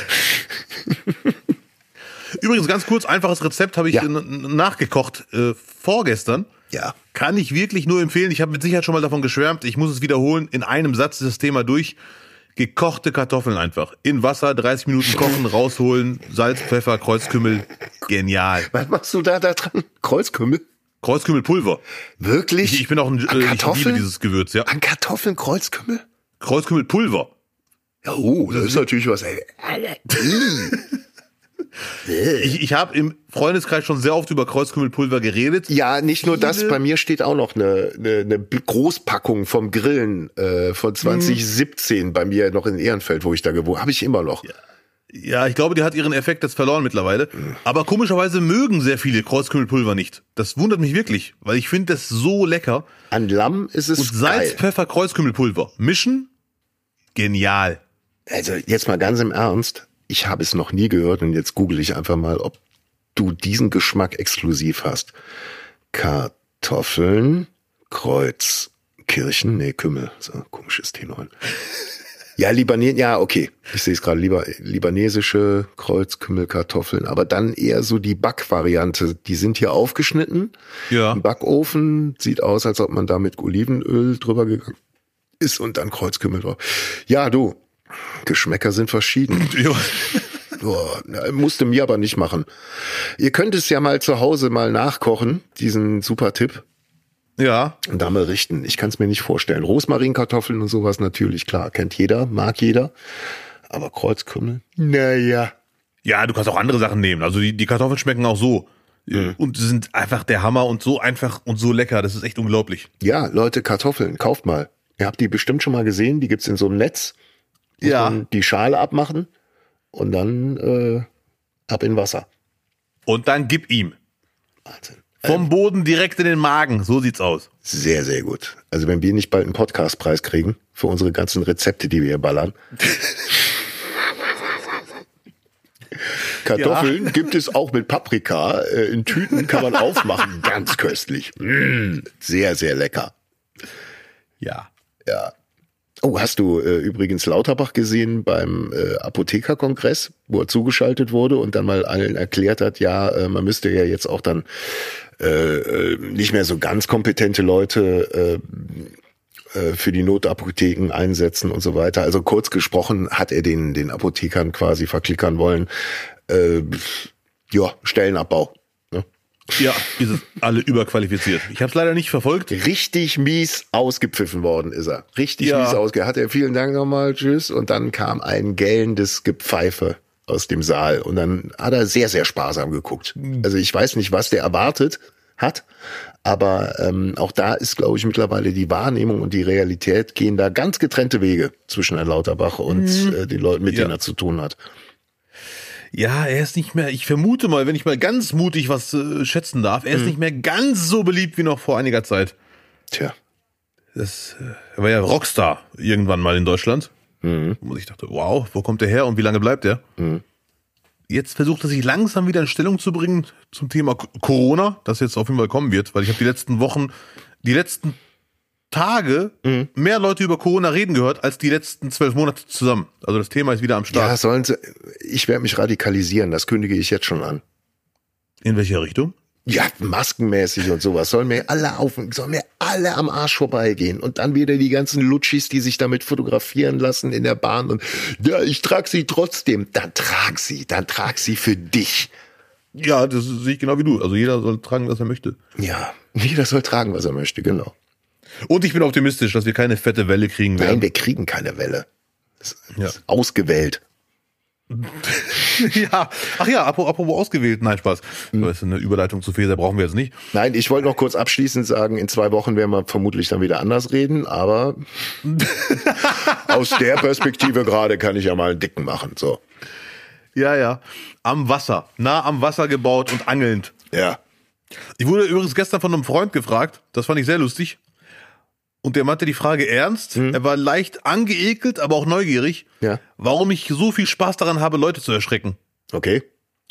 Übrigens ganz kurz, einfaches Rezept habe ich ja. nachgekocht äh, vorgestern.
Ja.
Kann ich wirklich nur empfehlen. Ich habe mit Sicherheit schon mal davon geschwärmt. Ich muss es wiederholen. In einem Satz ist das Thema durch. Gekochte Kartoffeln einfach. In Wasser, 30 Minuten kochen, [laughs] rausholen, Salz, Pfeffer, Kreuzkümmel. Genial.
Was machst du da, da dran? Kreuzkümmel?
Kreuzkümmelpulver.
Wirklich?
Ich, ich bin auch ein, äh, ich liebe dieses Gewürz, ja.
An Kartoffeln Kreuzkümmel?
Kreuzkümmelpulver.
Ja, oh, das ist natürlich was, ey. [laughs]
Ich, ich habe im Freundeskreis schon sehr oft über Kreuzkümmelpulver geredet.
Ja, nicht nur das, bei mir steht auch noch eine, eine, eine Großpackung vom Grillen äh, von 2017 mhm. bei mir noch in Ehrenfeld, wo ich da gewohnt habe. ich immer noch.
Ja. Ja, ich glaube, die hat ihren Effekt jetzt verloren mittlerweile. Aber komischerweise mögen sehr viele Kreuzkümmelpulver nicht. Das wundert mich wirklich, weil ich finde das so lecker.
An Lamm ist es
Und Salz, geil. Pfeffer, Kreuzkümmelpulver. Mischen? Genial.
Also jetzt mal ganz im Ernst ich habe es noch nie gehört und jetzt google ich einfach mal, ob du diesen Geschmack exklusiv hast. Kartoffeln, Kreuz, Kirchen, nee, Kümmel, so komisches T9. Ja, Libanes, ja, okay. Ich sehe es gerade, lieber libanesische Kreuzkümmelkartoffeln, aber dann eher so die Backvariante. Die sind hier aufgeschnitten.
Ja.
Im Backofen sieht aus, als ob man da mit Olivenöl drüber gegangen ist und dann Kreuzkümmel drauf. Ja, du, Geschmäcker sind verschieden. [laughs] Ja. Boah, musste mir aber nicht machen. Ihr könnt es ja mal zu Hause mal nachkochen, diesen super Tipp.
Ja.
Und da mal richten. Ich kann es mir nicht vorstellen. Rosmarinkartoffeln und sowas natürlich, klar, kennt jeder, mag jeder. Aber Kreuzkümmel, naja.
Ja, du kannst auch andere Sachen nehmen. Also die, die Kartoffeln schmecken auch so. Mhm. Und sind einfach der Hammer und so einfach und so lecker. Das ist echt unglaublich.
Ja, Leute, Kartoffeln, kauft mal. Ihr habt die bestimmt schon mal gesehen. Die gibt's in so einem Netz
ja.
die Schale abmachen und dann äh, ab in Wasser.
Und dann gib ihm.
Wahnsinn.
Vom ähm, Boden direkt in den Magen. So sieht's aus.
Sehr, sehr gut. Also wenn wir nicht bald einen Podcastpreis kriegen für unsere ganzen Rezepte, die wir hier ballern. [laughs] Kartoffeln ja. gibt es auch mit Paprika. Äh, in Tüten kann man aufmachen. [laughs] Ganz köstlich. Mm, sehr, sehr lecker.
Ja.
Ja. Oh, hast du äh, übrigens Lauterbach gesehen beim äh, Apothekerkongress, wo er zugeschaltet wurde und dann mal allen erklärt hat, ja, äh, man müsste ja jetzt auch dann äh, äh nicht mehr so ganz kompetente Leute äh, äh, für die Notapotheken einsetzen und so weiter. Also kurz gesprochen hat er den, den Apothekern quasi verklickern wollen. Äh, ja, Stellenabbau.
Ja, die sind alle überqualifiziert. Ich habe es leider nicht verfolgt.
Richtig mies ausgepfiffen worden ist er. Richtig ja. mies ausgepfiffen. Hat er vielen Dank nochmal, tschüss. Und dann kam ein gellendes Gepfeife aus dem Saal. Und dann hat er sehr, sehr sparsam geguckt. Also ich weiß nicht, was der erwartet hat, Aber ähm, auch da ist, glaube ich, mittlerweile die Wahrnehmung und die Realität gehen da ganz getrennte Wege zwischen Herrn Lauterbach und äh, den Leuten, mit
Ja.
denen er zu tun hat.
Ja, er ist nicht mehr, ich vermute mal, wenn ich mal ganz mutig was äh, schätzen darf, er ist nicht mehr ganz so beliebt wie noch vor einiger Zeit.
Tja.
Das, äh, er war ja Rockstar irgendwann mal in Deutschland. Und ich dachte, wow, wo kommt der her und wie lange bleibt er? Jetzt versucht er sich langsam wieder in Stellung zu bringen zum Thema Corona, das jetzt auf jeden Fall kommen wird, weil ich habe die letzten Wochen, die letzten Tage mehr Leute über Corona reden gehört als die letzten zwölf Monate zusammen. Also das Thema ist wieder am Start.
Ja, sollen sie, ich werde mich radikalisieren, das kündige ich jetzt schon an.
In welcher Richtung?
Ja, maskenmäßig und sowas. Sollen mir alle auf, sollen mir alle am Arsch vorbeigehen. Und dann wieder die ganzen Lutschis, die sich damit fotografieren lassen in der Bahn und, ja, ich trag sie trotzdem. Dann trag sie, dann trag sie für dich.
Ja, das sehe ich genau wie du. Also jeder soll tragen, was er möchte.
Ja, jeder soll tragen, was er möchte, genau.
Und ich bin optimistisch, dass wir keine fette Welle kriegen werden.
Nein, wir kriegen keine Welle. Das ist
Ja.
ausgewählt. [laughs]
ja, ach ja, apropos, ausgewählt, nein, Spaß. Das ist eine Überleitung zu Feser, brauchen wir jetzt nicht.
Nein, ich wollte noch kurz abschließend sagen, in zwei Wochen werden wir vermutlich dann wieder anders reden, aber [laughs] aus der Perspektive gerade kann ich ja mal einen dicken machen, so.
Ja, ja. Am Wasser, nah am Wasser gebaut und angelnd.
Ja.
Ich wurde übrigens gestern von einem Freund gefragt, das fand ich sehr lustig. Und der meinte die Frage ernst. Er war leicht angeekelt, aber auch neugierig,
Ja.
warum ich so viel Spaß daran habe, Leute zu erschrecken.
Okay.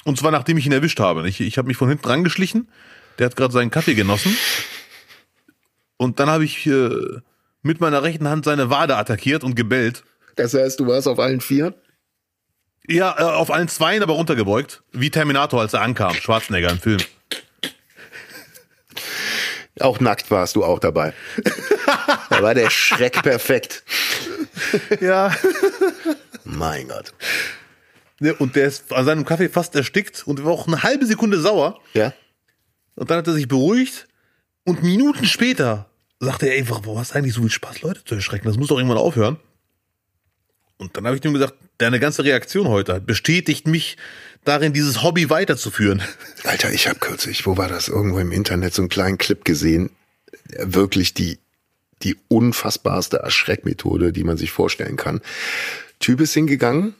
Und zwar nachdem ich ihn erwischt habe. Ich, ich habe mich von hinten rangeschlichen. Der hat gerade seinen Kaffee genossen. Und dann habe ich äh, mit meiner rechten Hand seine Wade attackiert und gebellt.
Das heißt, du warst auf allen Vieren?
Ja, äh, auf allen Zweien, aber runtergebeugt. Wie Terminator, als er ankam. Schwarzenegger im Film.
Auch nackt warst du auch dabei. [laughs] da war der Schreck perfekt.
Ja.
Mein Gott.
Ne, Und der ist an seinem Kaffee fast erstickt und war auch eine halbe Sekunde sauer.
Ja?
Und dann hat er sich beruhigt. Und Minuten später sagte er, ey, warum hast du eigentlich so viel Spaß, Leute zu erschrecken? Das muss doch irgendwann aufhören. Und dann habe ich ihm gesagt, deine ganze Reaktion heute bestätigt mich darin, dieses Hobby weiterzuführen.
Alter, ich habe kürzlich, wo war das? Irgendwo im Internet so einen kleinen Clip gesehen. Wirklich die, die unfassbarste Erschreckmethode, die man sich vorstellen kann. Typ ist hingegangen,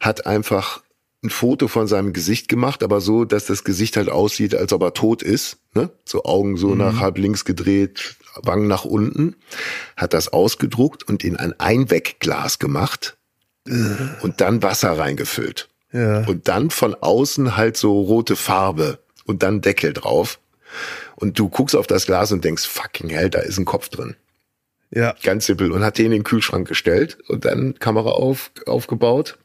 hat einfach ein Foto von seinem Gesicht gemacht, aber so, dass das Gesicht halt aussieht, als ob er tot ist. Ne? So Augen so nach halb links gedreht, Wangen nach unten. Hat das ausgedruckt und in ein Einwegglas gemacht und dann Wasser reingefüllt.
Ja.
Und dann von außen halt so rote Farbe und dann Deckel drauf. Und du guckst auf das Glas und denkst, fucking hell, da ist ein Kopf drin.
Ja.
Ganz simpel. Und hat den in den Kühlschrank gestellt und dann Kamera auf, aufgebaut.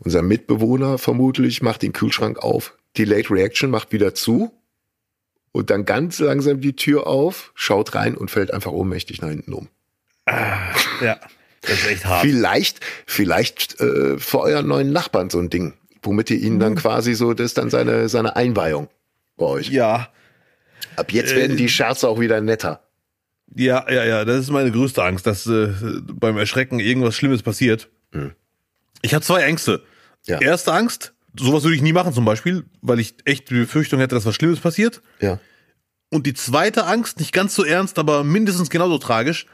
Unser Mitbewohner vermutlich macht den Kühlschrank auf. Delayed Reaction macht wieder zu. Und dann ganz langsam die Tür auf, schaut rein und fällt einfach ohnmächtig nach hinten um.
Ja. Das ist echt hart.
Vielleicht, vielleicht äh, für euren neuen Nachbarn so ein Ding, womit ihr ihn dann quasi so, das ist dann seine, seine Einweihung bei euch.
Ja.
Ab jetzt werden die Scherze auch wieder netter.
Ja, ja, ja, das ist meine größte Angst, dass äh, beim Erschrecken irgendwas Schlimmes passiert. Ich habe zwei Ängste.
Ja.
Erste Angst, sowas würde ich nie machen zum Beispiel, weil ich echt die Befürchtung hätte, dass was Schlimmes passiert.
Ja.
Und die zweite Angst, nicht ganz so ernst, aber mindestens genauso tragisch,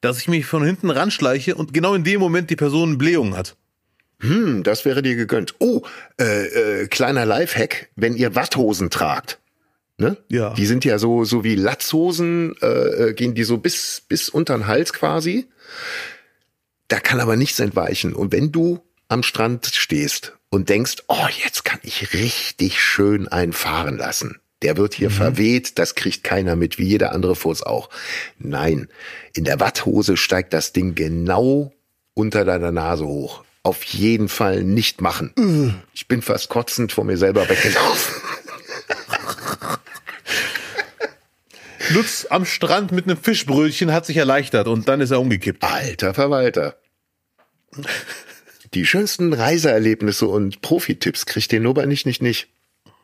dass ich mich von hinten ranschleiche und genau in dem Moment die Person Blähungen hat.
Hm, das wäre dir gegönnt. Oh, äh, äh, kleiner Lifehack, wenn ihr Watthosen tragt. Ne?
Ja.
Die sind ja so, so wie Latzhosen, äh, äh, gehen die so bis, bis unter den Hals quasi. Da kann aber nichts entweichen. Und wenn du am Strand stehst und denkst, oh, jetzt kann ich richtig schön einfahren lassen. Der wird hier verweht, das kriegt keiner mit, wie jeder andere Furz auch. Nein, in der Watthose steigt das Ding genau unter deiner Nase hoch. Auf jeden Fall nicht machen. Ich bin fast kotzend vor mir selber weggelaufen.
Lutz am Strand mit einem Fischbrötchen hat sich erleichtert und dann ist er umgekippt.
Alter Verwalter. Die schönsten Reiseerlebnisse und Profi-Tipps kriegt ihr nur bei nicht, nicht, nicht.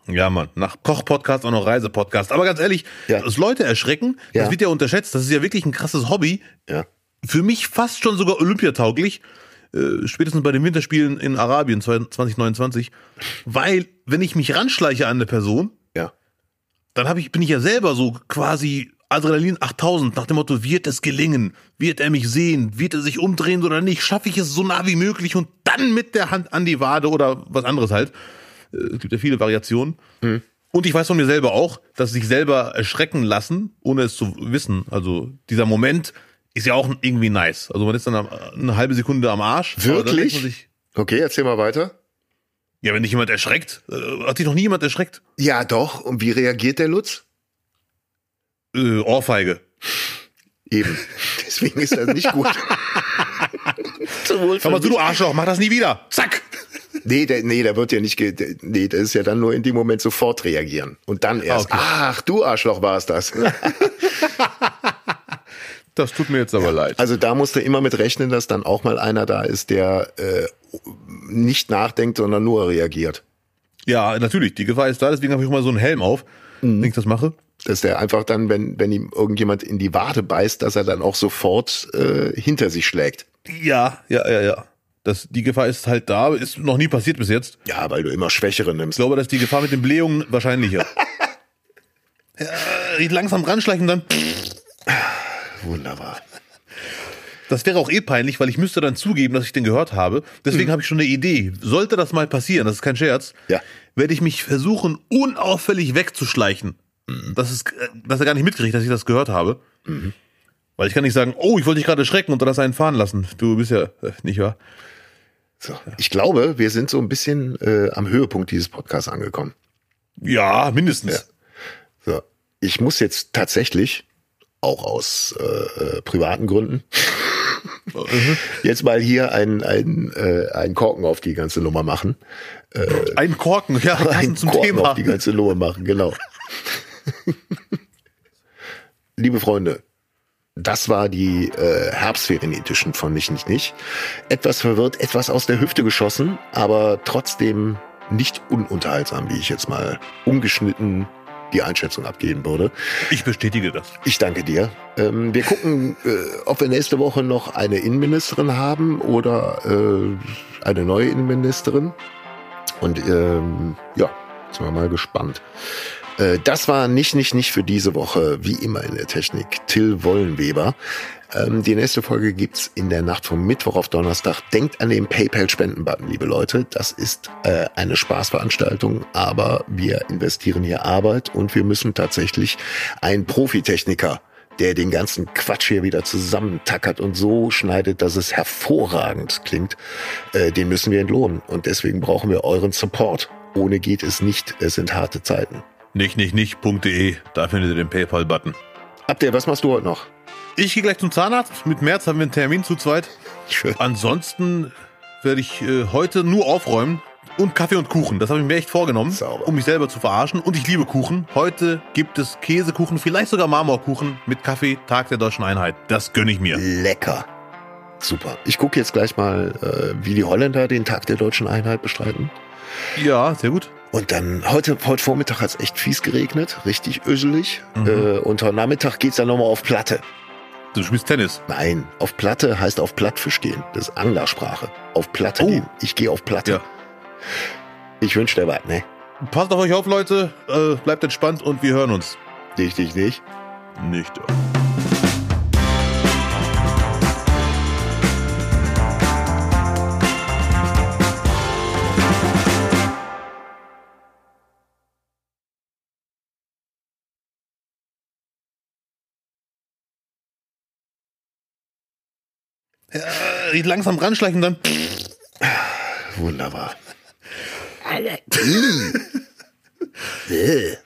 Ja, Mann. Nach Koch-Podcast auch noch Reise-Podcast. Aber ganz ehrlich,
Ja.
dass Leute erschrecken, das
Ja.
wird ja unterschätzt. Das ist ja wirklich ein krasses Hobby.
Ja.
Für mich fast schon sogar olympiatauglich. Äh, spätestens bei den Winterspielen in Arabien 2029. Weil, wenn ich mich ranschleiche an eine Person. Dann hab ich, bin ich ja selber so quasi Adrenalin 8000 nach dem Motto, wird es gelingen? Wird er mich sehen? Wird er sich umdrehen oder nicht? Schaffe ich es so nah wie möglich und dann mit der Hand an die Wade oder was anderes halt. Äh, Es gibt ja viele Variationen. Und ich weiß von mir selber auch, dass sich selber erschrecken lassen, ohne es zu wissen. Also dieser Moment ist ja auch irgendwie nice. Also man ist dann eine halbe Sekunde am Arsch.
Wirklich? Okay, erzähl mal weiter.
Ja, wenn dich jemand erschreckt, äh, hat dich noch nie jemand erschreckt?
Ja, doch. Und wie reagiert der Lutz?
Äh, Ohrfeige.
Eben. [laughs] Deswegen ist das nicht gut. [laughs]
Komm mal zu, du Arschloch, mach das nie wieder. Zack.
Nee, der, nee, der wird ja nicht, ge der- nee, das ist ja dann nur in dem Moment sofort reagieren. Und dann erst,
Okay.
ach, du Arschloch warst das. [laughs]
Das tut mir jetzt aber leid.
Also da musst du immer mit rechnen, dass dann auch mal einer da ist, der äh, nicht nachdenkt, sondern nur reagiert.
Ja, natürlich, die Gefahr ist da, deswegen habe ich immer so einen Helm auf, wenn ich das mache.
Dass der einfach dann, wenn, wenn ihm irgendjemand in die Wade beißt, dass er dann auch sofort äh, hinter sich schlägt.
Ja, ja, ja, ja. Das, die Gefahr ist halt da, ist noch nie passiert bis jetzt.
Ja, weil du immer Schwächere
Ich
nimmst.
glaube, dass die Gefahr mit den Blähungen wahrscheinlicher. [laughs] ja, langsam ranschleichen dann. [laughs]
Wunderbar.
Das wäre auch eh peinlich, weil ich müsste dann zugeben, dass ich den gehört habe. Deswegen habe ich schon eine Idee. Sollte das mal passieren, das ist kein Scherz,
Ja.
werde ich mich versuchen, unauffällig wegzuschleichen. Dass, es, äh, dass er gar nicht mitkriegt, dass ich das gehört habe. Weil ich kann nicht sagen, oh, ich wollte dich gerade schrecken und dann hast einen fahren lassen. Du bist ja äh, nicht wahr.
So. Ich glaube, wir sind so ein bisschen äh, am Höhepunkt dieses Podcasts angekommen.
Ja, mindestens.
So. Ich muss jetzt tatsächlich, auch aus äh, äh, privaten Gründen, [laughs] jetzt mal hier einen, einen, äh, einen Korken auf die ganze Nummer machen.
Ein Korken, ja, [laughs] passend zum
Korken
Thema.
auf die ganze Nummer machen, genau. [laughs] Liebe Freunde, das war die äh, Herbstferien-Edition von Nicht, Nicht, Nicht. Etwas verwirrt, etwas aus der Hüfte geschossen, aber trotzdem nicht ununterhaltsam, wie ich jetzt mal ungeschnitten die Einschätzung abgeben würde.
Ich bestätige das.
Ich danke dir. Ähm, wir gucken, äh, ob wir nächste Woche noch eine Innenministerin haben oder äh, eine neue Innenministerin. Und ähm, ja, sind wir mal gespannt. Äh, das war nicht, nicht, nicht für diese Woche, wie immer in der Technik, Till Wollenweber. Ähm, die nächste Folge gibt's in der Nacht vom Mittwoch auf Donnerstag. Denkt an den PayPal-Spenden-Button, liebe Leute. Das ist äh, eine Spaßveranstaltung, aber wir investieren hier Arbeit und wir müssen tatsächlich einen Profitechniker der den ganzen Quatsch hier wieder zusammentackert und so schneidet, dass es hervorragend klingt, äh, den müssen wir entlohnen. Und deswegen brauchen wir euren Support. Ohne geht es nicht. Es sind harte Zeiten.
Nicht, nicht, nicht.de, da findet ihr den PayPal-Button.
Abder, was machst du heute noch?
Ich gehe gleich zum Zahnarzt. Mit März haben wir einen Termin zu zweit.
Schön.
Ansonsten werde ich äh, heute nur aufräumen und Kaffee und Kuchen. Das habe ich mir echt vorgenommen,
Sauber.
um mich selber zu verarschen. Und ich liebe Kuchen. Heute gibt es Käsekuchen, vielleicht sogar Marmorkuchen mit Kaffee, Tag der Deutschen Einheit. Das gönne ich mir.
Lecker. Super. Ich gucke jetzt gleich mal, äh, wie die Holländer den Tag der deutschen Einheit bestreiten.
Ja, sehr gut.
Und dann, heute, heute Vormittag hat es echt fies geregnet, richtig öselig. Äh, und heute Nachmittag geht's dann nochmal auf Platte.
Du spielst Tennis.
Nein, auf Platte heißt auf Plattfisch gehen. Das ist Anglersprache. Auf Platte
Oh.
gehen. Ich gehe auf Platte.
Ja.
Ich wünsche dir was, ne?
Passt auf euch auf, Leute. Äh, bleibt entspannt und wir hören uns.
Dich, dich, nicht.
Nicht. Ja, langsam ranschleichen dann.
Wunderbar. Alter. [laughs] Äh.